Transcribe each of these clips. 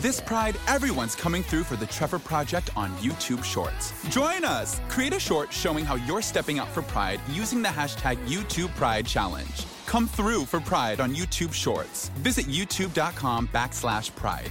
This Pride, everyone's coming through for the Trevor Project on YouTube Shorts. Join us! Create a short showing how you're stepping out for Pride using the hashtag YouTube Pride Challenge. Come through for Pride on YouTube Shorts. Visit youtube.com backslash pride.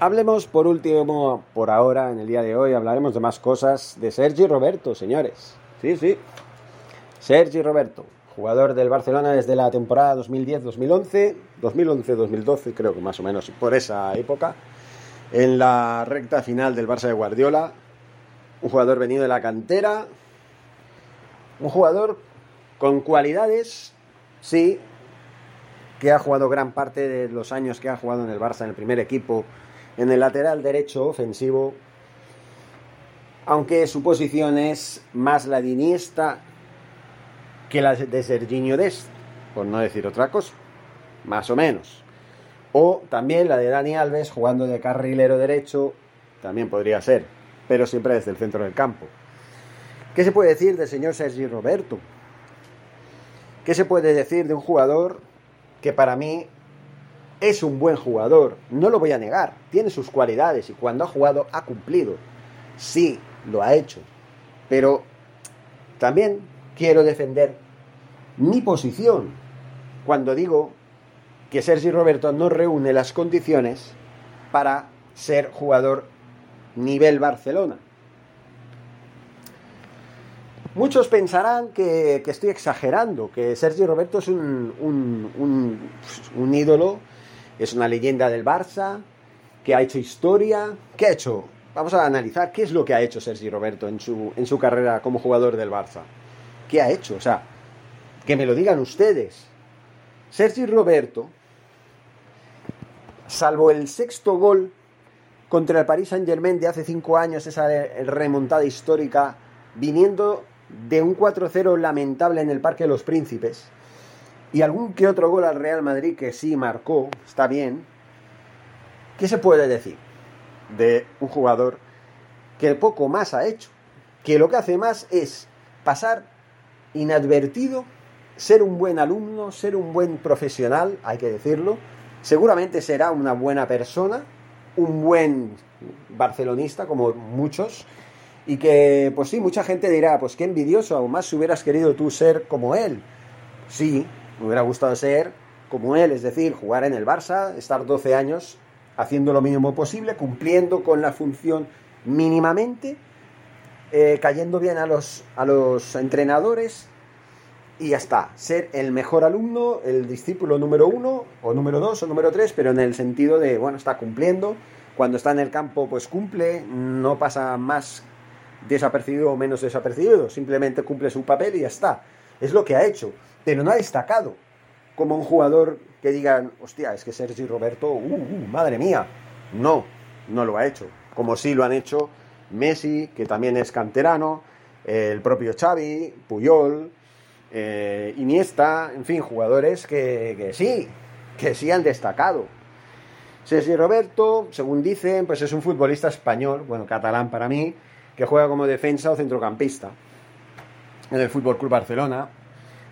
Hablemos por último, por ahora, en el día de hoy, hablaremos de más cosas de Sergi Roberto, señores. Sí, sí. Sergi Roberto, jugador del Barcelona desde la temporada 2010-2011, 2011-2012, creo que más o menos por esa época, en la recta final del Barça de Guardiola. Un jugador venido de la cantera, un jugador con cualidades, sí, que ha jugado gran parte de los años que ha jugado en el Barça en el primer equipo, en el lateral derecho ofensivo, aunque su posición es más la que la de Serginho Dest, por no decir otra cosa, más o menos. O también la de Dani Alves jugando de carrilero derecho, también podría ser, pero siempre desde el centro del campo. ¿Qué se puede decir del señor Sergi Roberto? ¿Qué se puede decir de un jugador que para mí es un buen jugador, no lo voy a negar, tiene sus cualidades y cuando ha jugado ha cumplido. Sí, lo ha hecho. Pero también quiero defender mi posición cuando digo que Sergi Roberto no reúne las condiciones para ser jugador nivel Barcelona. Muchos pensarán que, que estoy exagerando, que Sergi Roberto es un, un, un, un ídolo es una leyenda del Barça, que ha hecho historia. ¿Qué ha hecho? Vamos a analizar qué es lo que ha hecho Sergi Roberto en su, en su carrera como jugador del Barça. ¿Qué ha hecho? O sea, que me lo digan ustedes. Sergi Roberto, salvo el sexto gol contra el Paris Saint Germain de hace cinco años, esa remontada histórica, viniendo de un 4-0 lamentable en el Parque de los Príncipes, y algún que otro gol al Real Madrid que sí marcó, está bien. ¿Qué se puede decir de un jugador que poco más ha hecho? Que lo que hace más es pasar inadvertido, ser un buen alumno, ser un buen profesional, hay que decirlo. Seguramente será una buena persona, un buen barcelonista, como muchos, y que, pues sí, mucha gente dirá, pues qué envidioso, aún más si hubieras querido tú ser como él. Sí, me hubiera gustado ser como él, es decir, jugar en el Barça, estar 12 años haciendo lo mínimo posible, cumpliendo con la función mínimamente, eh, cayendo bien a los, a los entrenadores y ya está. Ser el mejor alumno, el discípulo número uno, o número dos, o número tres, pero en el sentido de, bueno, está cumpliendo. Cuando está en el campo, pues cumple, no pasa más desapercibido o menos desapercibido, simplemente cumple su papel y ya está. Es lo que ha hecho pero no ha destacado como un jugador que digan, hostia, es que Sergi Roberto, uh, uh, madre mía. No, no lo ha hecho. Como sí lo han hecho Messi, que también es canterano, el propio Xavi, Puyol, eh, Iniesta, en fin, jugadores que, que, sí, que sí han destacado. Sergi Roberto, según dicen, pues es un futbolista español, bueno, catalán para mí, que juega como defensa o centrocampista en el Fútbol Club Barcelona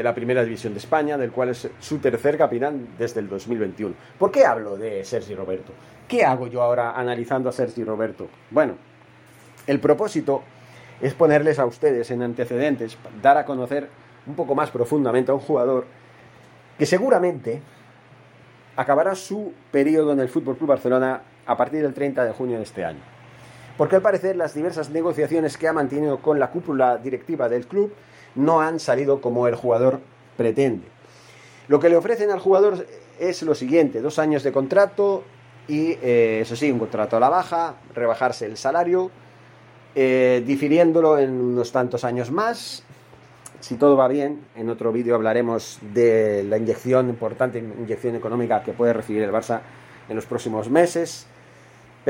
de la Primera División de España, del cual es su tercer capitán desde el 2021. ¿Por qué hablo de Sergi Roberto? ¿Qué hago yo ahora analizando a Sergi Roberto? Bueno, el propósito es ponerles a ustedes en antecedentes, dar a conocer un poco más profundamente a un jugador que seguramente acabará su periodo en el Fútbol Club Barcelona a partir del 30 de junio de este año. Porque al parecer las diversas negociaciones que ha mantenido con la cúpula directiva del club no han salido como el jugador pretende. Lo que le ofrecen al jugador es lo siguiente, dos años de contrato y, eh, eso sí, un contrato a la baja, rebajarse el salario, eh, difiriéndolo en unos tantos años más. Si todo va bien, en otro vídeo hablaremos de la inyección, importante inyección económica que puede recibir el Barça en los próximos meses.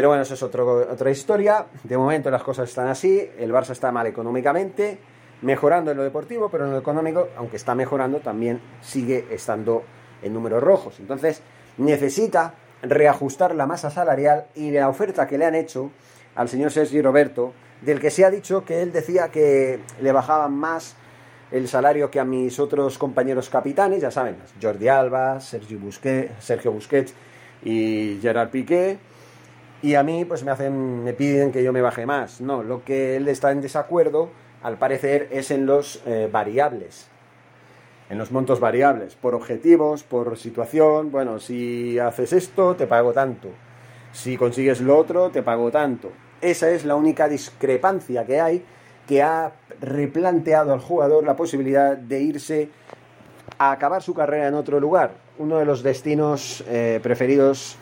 Pero bueno, eso es otra historia. De momento las cosas están así. El Barça está mal económicamente, mejorando en lo deportivo, pero en lo económico, aunque está mejorando, también sigue estando en números rojos. Entonces necesita reajustar la masa salarial y la oferta que le han hecho al señor Sergi Roberto, del que se ha dicho que él decía que le bajaban más el salario que a mis otros compañeros capitanes, ya saben, Jordi Alba, Sergio Busquets, Sergio Busquets y Gerard Piqué y a mí pues me hacen me piden que yo me baje más. No lo que él está en desacuerdo al parecer es en los eh, variables. En los montos variables. Por objetivos por situación. Bueno si haces esto te pago tanto. Si consigues lo otro te pago tanto. Esa es la única discrepancia que hay que ha replanteado al jugador la posibilidad de irse a acabar su carrera en otro lugar. Uno de los destinos eh, preferidos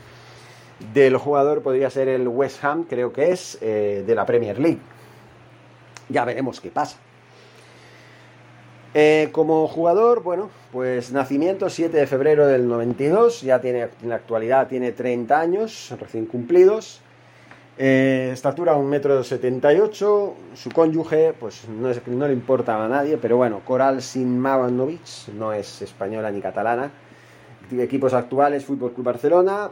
del jugador podría ser el West Ham, creo que es, eh, de la Premier League. Ya veremos qué pasa. Eh, como jugador, bueno, pues nacimiento 7 de febrero del 92, ya tiene, en la actualidad tiene 30 años recién cumplidos. Eh, estatura 1,78 m, su cónyuge, pues no, no, le importa a nadie, pero bueno, Coral Sinmanovic, no es española ni catalana. Equipos actuales, Fútbol Club Barcelona,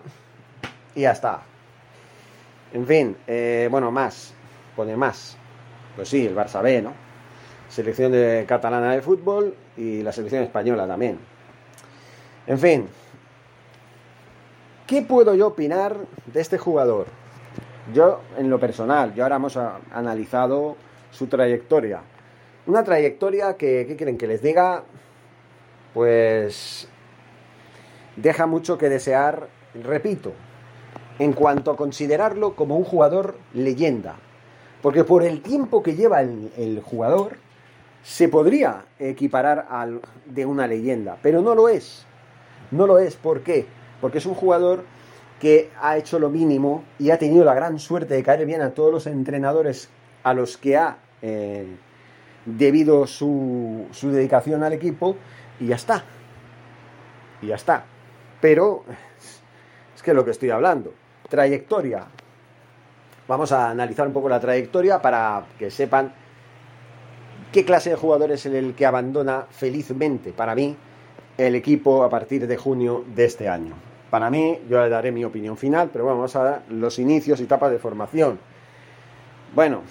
y ya está. En fin, eh, bueno, más, pone más. Pues sí, el Barça B, ¿no? Selección de catalana de fútbol y la selección española también. En fin, ¿qué puedo yo opinar de este jugador? Yo, en lo personal, yo ahora hemos analizado su trayectoria. Una trayectoria que, ¿qué quieren que les diga? Pues deja mucho que desear, repito, en cuanto a considerarlo como un jugador leyenda. Porque por el tiempo que lleva el, jugador, se podría equiparar al de una leyenda, pero no lo es. No lo es, ¿por qué? Porque es un jugador que ha hecho lo mínimo y ha tenido la gran suerte de caer bien a todos los entrenadores a los que ha eh, debido su, su dedicación al equipo y ya está. Y ya está. Pero es que es lo que estoy hablando. Trayectoria. Vamos a analizar un poco la trayectoria para que sepan qué clase de jugador es el que abandona felizmente, para mí, el equipo a partir de junio de este año. Para mí, yo le daré mi opinión final, pero vamos a los inicios y etapas de formación. Bueno,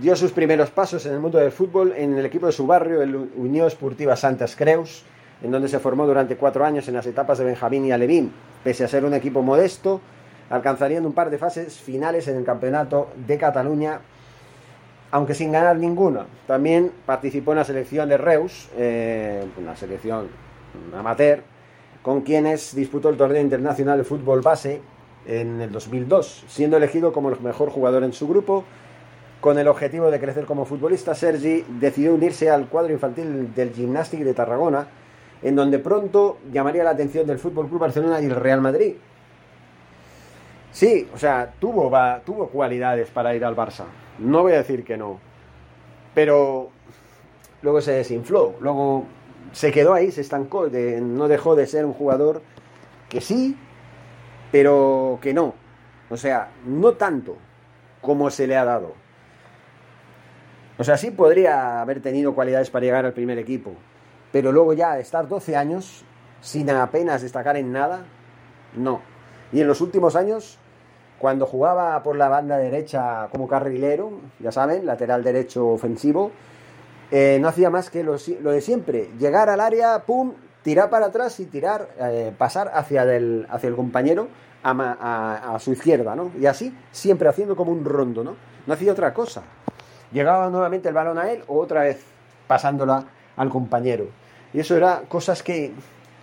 dio sus primeros pasos en el mundo del fútbol en el equipo de su barrio, el Unión Esportiva Santas Creus, en donde se formó durante cuatro años en las etapas de Benjamín y Alevín. Pese a ser un equipo modesto, alcanzarían un par de fases finales en el Campeonato de Cataluña, aunque sin ganar ninguna. También participó en la selección de Reus, eh, una selección amateur, con quienes disputó el torneo internacional de fútbol base en el 2002, siendo elegido como el mejor jugador en su grupo. Con el objetivo de crecer como futbolista, Sergi decidió unirse al cuadro infantil del Gymnastic de Tarragona, en donde pronto llamaría la atención del Fútbol Club Barcelona y el Real Madrid, Sí, o sea, tuvo, va, tuvo cualidades para ir al Barça. No voy a decir que no. Pero luego se desinfló. Luego se quedó ahí, se estancó. no dejó de ser un jugador que sí, pero que no. O sea, no tanto como se le ha dado. O sea, sí podría haber tenido cualidades para llegar al primer equipo. Pero luego ya estar 12 años sin apenas destacar en nada, no. Y en los últimos años, cuando jugaba por la banda derecha como carrilero, ya saben, lateral derecho ofensivo, eh, no hacía más que lo, de siempre, llegar al área, pum, tirar para atrás y tirar, eh, pasar hacia el, hacia el compañero a, su izquierda, ¿no? Y así, siempre haciendo como un rondo, ¿no? No hacía otra cosa. Llegaba nuevamente el balón a él o otra vez pasándola al compañero. Y eso era cosas que,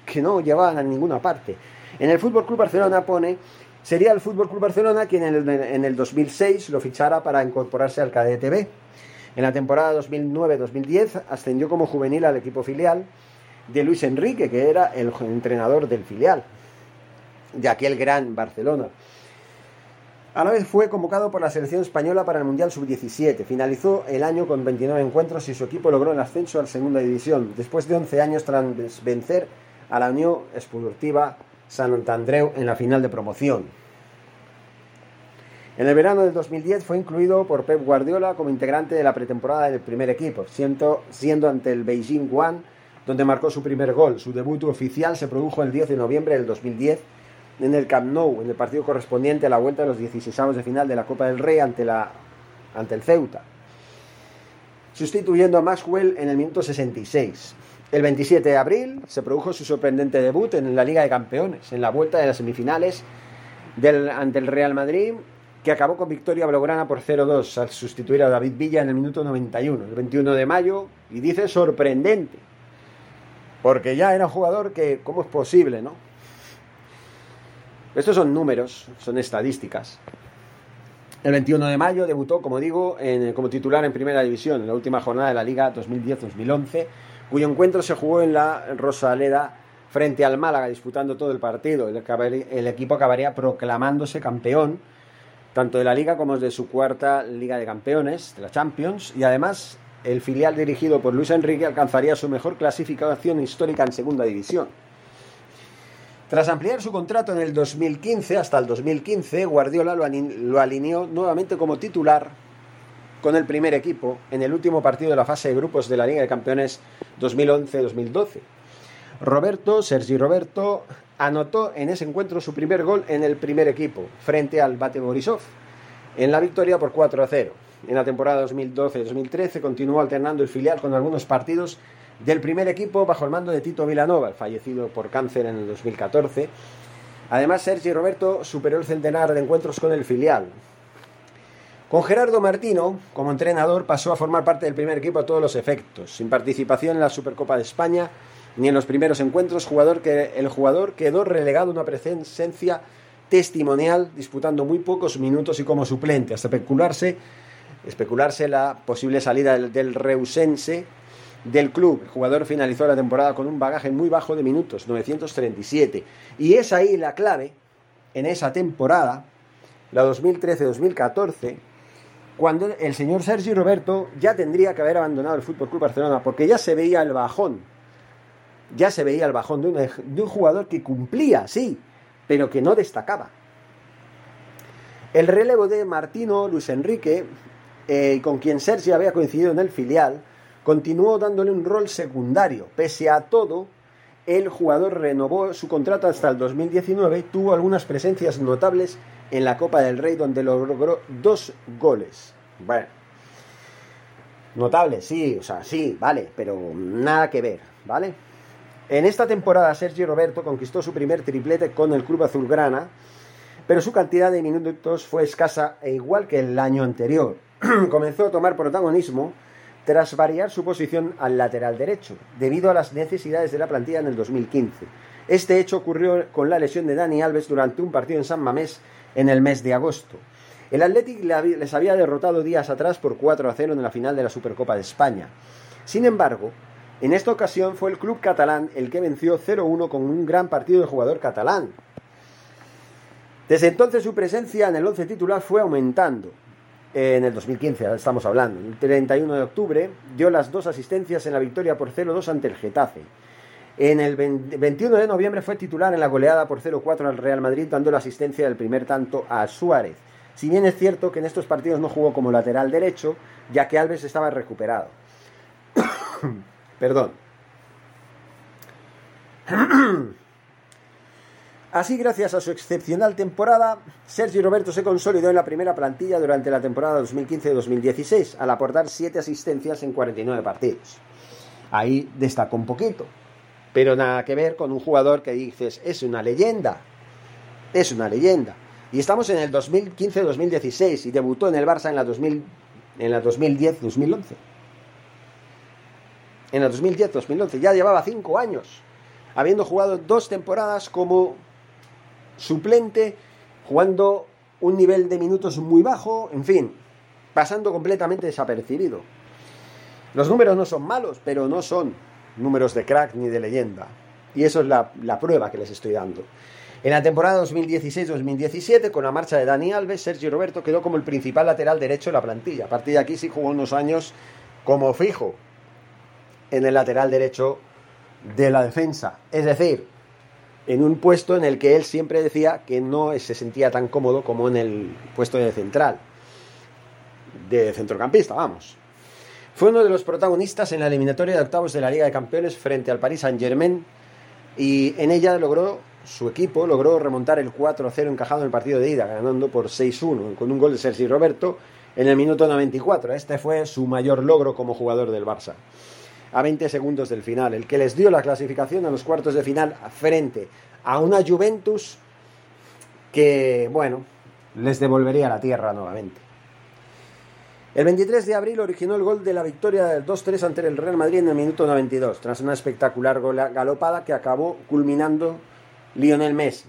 que no llevaban a ninguna parte. En el Fútbol Club Barcelona pone sería el Fútbol Club Barcelona quien en el, 2006 lo fichara para incorporarse al KDTB. En la temporada 2009-2010 ascendió como juvenil al equipo filial de Luis Enrique, que era el entrenador del filial de aquel gran Barcelona. A la vez fue convocado por la selección española para el Mundial Sub-17. Finalizó el año con 29 encuentros y su equipo logró el ascenso a la segunda división, después de 11 años tras vencer a la Unión Esportiva Sant Andreu en la final de promoción. En el verano del 2010 fue incluido por Pep Guardiola como integrante de la pretemporada del primer equipo, siendo, ante el Beijing One, donde marcó su primer gol. Su debut oficial se produjo el 10 de noviembre del 2010 en el Camp Nou, en el partido correspondiente a la vuelta de los 16 de final de la Copa del Rey ante, ante el Ceuta, sustituyendo a Maxwell en el minuto 66. El 27 de abril se produjo su sorprendente debut en la Liga de Campeones, en la vuelta de las semifinales del, ante el Real Madrid, que acabó con victoria blaugrana por 0-2 al sustituir a David Villa en el minuto 91, el 21 de mayo, y dice sorprendente, porque ya era un jugador que, ¿cómo es posible, no? Estos son números, son estadísticas. El 21 de mayo debutó, como digo, como titular en Primera División, en la última jornada de la Liga 2010-2011, cuyo encuentro se jugó en la Rosaleda frente al Málaga, disputando todo el partido. El, equipo acabaría proclamándose campeón, tanto de la Liga como de su cuarta Liga de Campeones, de la Champions, y además el filial dirigido por Luis Enrique alcanzaría su mejor clasificación histórica en Segunda División. Tras ampliar su contrato en el 2015 hasta el 2015, Guardiola lo, alineó nuevamente como titular con el primer equipo en el último partido de la fase de grupos de la Liga de Campeones 2011-2012. Roberto, Sergi Roberto, anotó en ese encuentro su primer gol en el primer equipo, frente al Bate Borisov, en la victoria por 4 a 0. En la temporada 2012-2013 continuó alternando el filial con algunos partidos del primer equipo bajo el mando de Tito Vilanova, fallecido por cáncer en el 2014. Además, Sergi Roberto superó el centenar de encuentros con el filial. Con Gerardo Martino, como entrenador, pasó a formar parte del primer equipo a todos los efectos, sin participación en la Supercopa de España ni en los primeros encuentros, jugador que, el jugador quedó relegado a una presencia testimonial, disputando muy pocos minutos y como suplente, hasta especularse, especularse la posible salida del, del Reusense del club. El jugador finalizó la temporada con un bagaje muy bajo de minutos, 937. Y es ahí la clave, en esa temporada, la 2013-2014, cuando el señor Sergi Roberto ya tendría que haber abandonado el Fútbol Club Barcelona, porque ya se veía el bajón, ya se veía el bajón de un, de un jugador que cumplía, sí, pero que no destacaba. El relevo de Martino Luis Enrique, eh, con quien Sergi había coincidido en el filial, continuó dándole un rol secundario. Pese a todo, el jugador renovó su contrato hasta el 2019 y tuvo algunas presencias notables en la Copa del Rey donde logró dos goles. Bueno, notable, sí, o sea, sí, vale, pero nada que ver, ¿vale? En esta temporada Sergio Roberto conquistó su primer triplete con el club azulgrana, pero su cantidad de minutos fue escasa e igual que el año anterior. Comenzó a tomar protagonismo tras variar su posición al lateral derecho, debido a las necesidades de la plantilla en el 2015. Este hecho ocurrió con la lesión de Dani Alves durante un partido en San Mamés en el mes de agosto. El Athletic les había derrotado días atrás por 4 a 0 en la final de la Supercopa de España. Sin embargo, en esta ocasión fue el club catalán el que venció 0-1 con un gran partido de jugador catalán. Desde entonces su presencia en el once titular fue aumentando, en el 2015, estamos hablando. El 31 de octubre dio las dos asistencias en la victoria por 0-2 ante el Getafe. En el 21 de noviembre fue titular en la goleada por 0-4 al Real Madrid, dando la asistencia del primer tanto a Suárez. Si bien es cierto que en estos partidos no jugó como lateral derecho, ya que Alves estaba recuperado. Perdón. Así, gracias a su excepcional temporada, Sergio Roberto se consolidó en la primera plantilla durante la temporada 2015-2016, al aportar 7 asistencias en 49 partidos. Ahí destacó un poquito, pero nada que ver con un jugador que dices, es una leyenda, es una leyenda. Y estamos en el 2015-2016 y debutó en el Barça en la, 2000, en la 2010-2011. En la 2010-2011, ya llevaba 5 años, habiendo jugado dos temporadas como suplente, jugando un nivel de minutos muy bajo, en fin, pasando completamente desapercibido. Los números no son malos, pero no son números de crack ni de leyenda. Y eso es la, prueba que les estoy dando. En la temporada 2016-2017, con la marcha de Dani Alves, Sergio Roberto quedó como el principal lateral derecho de la plantilla. A partir de aquí sí jugó unos años como fijo en el lateral derecho de la defensa. Es decir, en un puesto en el que él siempre decía que no se sentía tan cómodo como en el puesto de central, de centrocampista, vamos. Fue uno de los protagonistas en la eliminatoria de octavos de la Liga de Campeones frente al Paris Saint-Germain y en ella logró, su equipo logró remontar el 4-0 encajado en el partido de ida, ganando por 6-1 con un gol de Sergi Roberto en el minuto 94. Este fue su mayor logro como jugador del Barça a 20 segundos del final, el que les dio la clasificación a los cuartos de final frente a una Juventus que, bueno, les devolvería la tierra nuevamente. El 23 de abril originó el gol de la victoria del 2-3 ante el Real Madrid en el minuto 92, tras una espectacular galopada que acabó culminando Lionel Messi.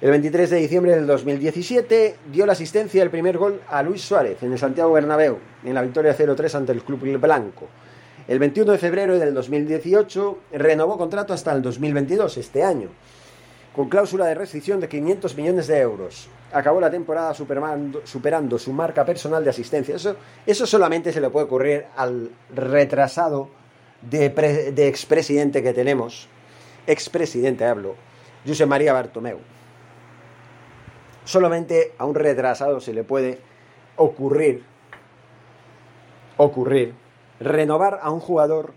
El 23 de diciembre del 2017 dio la asistencia del primer gol a Luis Suárez en el Santiago Bernabéu, en la victoria 0-3 ante el Club Blanco. El 21 de febrero del 2018 renovó contrato hasta el 2022, este año, con cláusula de restricción de 500 millones de euros. Acabó la temporada superando su marca personal de asistencia. Eso, eso solamente se le puede ocurrir al retrasado de, de expresidente que tenemos, expresidente hablo, José María Bartomeu. Solamente a un retrasado se le puede ocurrir, ocurrir renovar a un jugador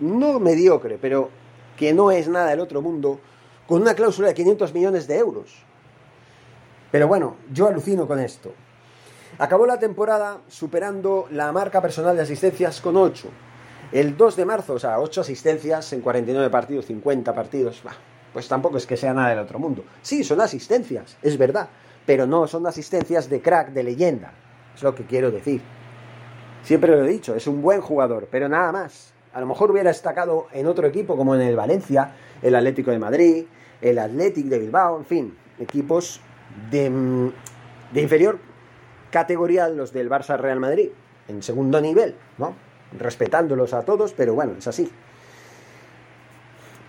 no mediocre, pero que no es nada del otro mundo, con una cláusula de 500 millones de euros. Pero bueno, yo alucino con esto. Acabó la temporada superando la marca personal de asistencias con 8. El 2 de marzo, o sea, 8 asistencias en 49 partidos, 50 partidos. pues tampoco es que sea nada del otro mundo. Sí, son asistencias, es verdad, pero no son asistencias de crack, de leyenda. Es lo que quiero decir. Siempre lo he dicho, es un buen jugador, pero nada más. A lo mejor hubiera destacado en otro equipo como en el Valencia, el Atlético de Madrid, el Athletic de Bilbao, en fin, equipos de, de inferior categoría los del Barça Real Madrid, en segundo nivel, ¿no? Respetándolos a todos, pero bueno, es así.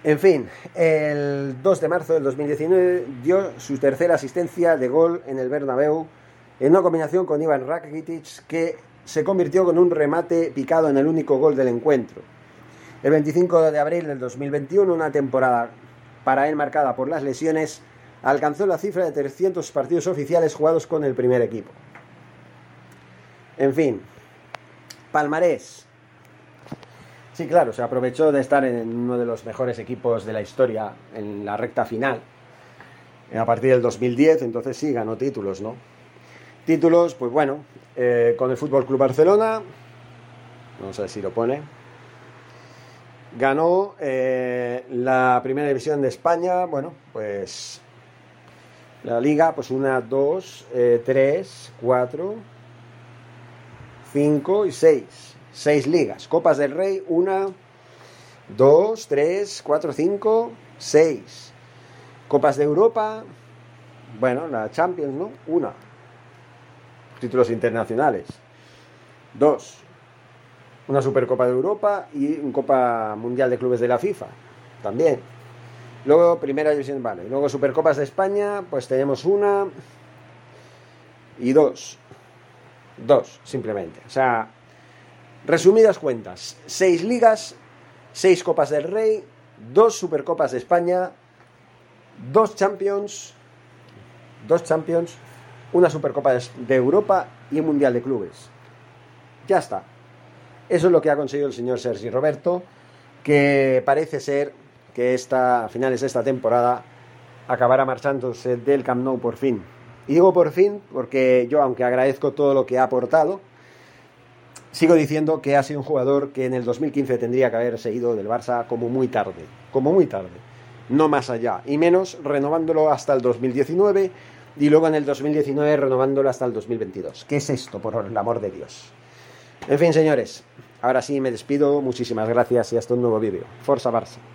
En fin, el 2 de marzo del 2019 dio su tercera asistencia de gol en el Bernabéu en una combinación con Ivan Rakitic que se convirtió con un remate picado en el único gol del encuentro. El 25 de abril del 2021, una temporada para él marcada por las lesiones, alcanzó la cifra de 300 partidos oficiales jugados con el primer equipo. En fin, palmarés. Sí, claro, se aprovechó de estar en uno de los mejores equipos de la historia en la recta final. A partir del 2010, entonces sí, ganó títulos, ¿no? Títulos, pues bueno, eh, con el Fútbol Club Barcelona, no sé si lo pone, ganó eh, la primera división de España, bueno, pues la liga, pues una, dos, eh, tres, cuatro, cinco y seis. Seis ligas. Copas del Rey, una, dos, tres, cuatro, cinco, seis. Copas de Europa, bueno, la Champions, ¿no? Una, títulos internacionales. Dos, una Supercopa de Europa y un Copa Mundial de Clubes de la FIFA, también. Luego, Primera División, vale. Luego, Supercopas de España, pues tenemos una y dos. Dos, simplemente. O sea, resumidas cuentas, seis ligas, seis Copas del Rey, dos Supercopas de España, dos Champions, dos Champions, una Supercopa de Europa y un Mundial de Clubes. Ya está. Eso es lo que ha conseguido el señor Sergi Roberto, que parece ser que esta, a finales de esta temporada acabará marchándose del Camp Nou por fin. Y digo por fin porque yo, aunque agradezco todo lo que ha aportado, sigo diciendo que ha sido un jugador que en el 2015 tendría que haberse ido del Barça como muy tarde, como muy tarde, no más allá, y menos renovándolo hasta el 2019 y luego en el 2019 renovándolo hasta el 2022. ¿Qué es esto, por el amor de Dios? En fin, señores, ahora sí me despido. Muchísimas gracias y hasta un nuevo vídeo. Forza Barça.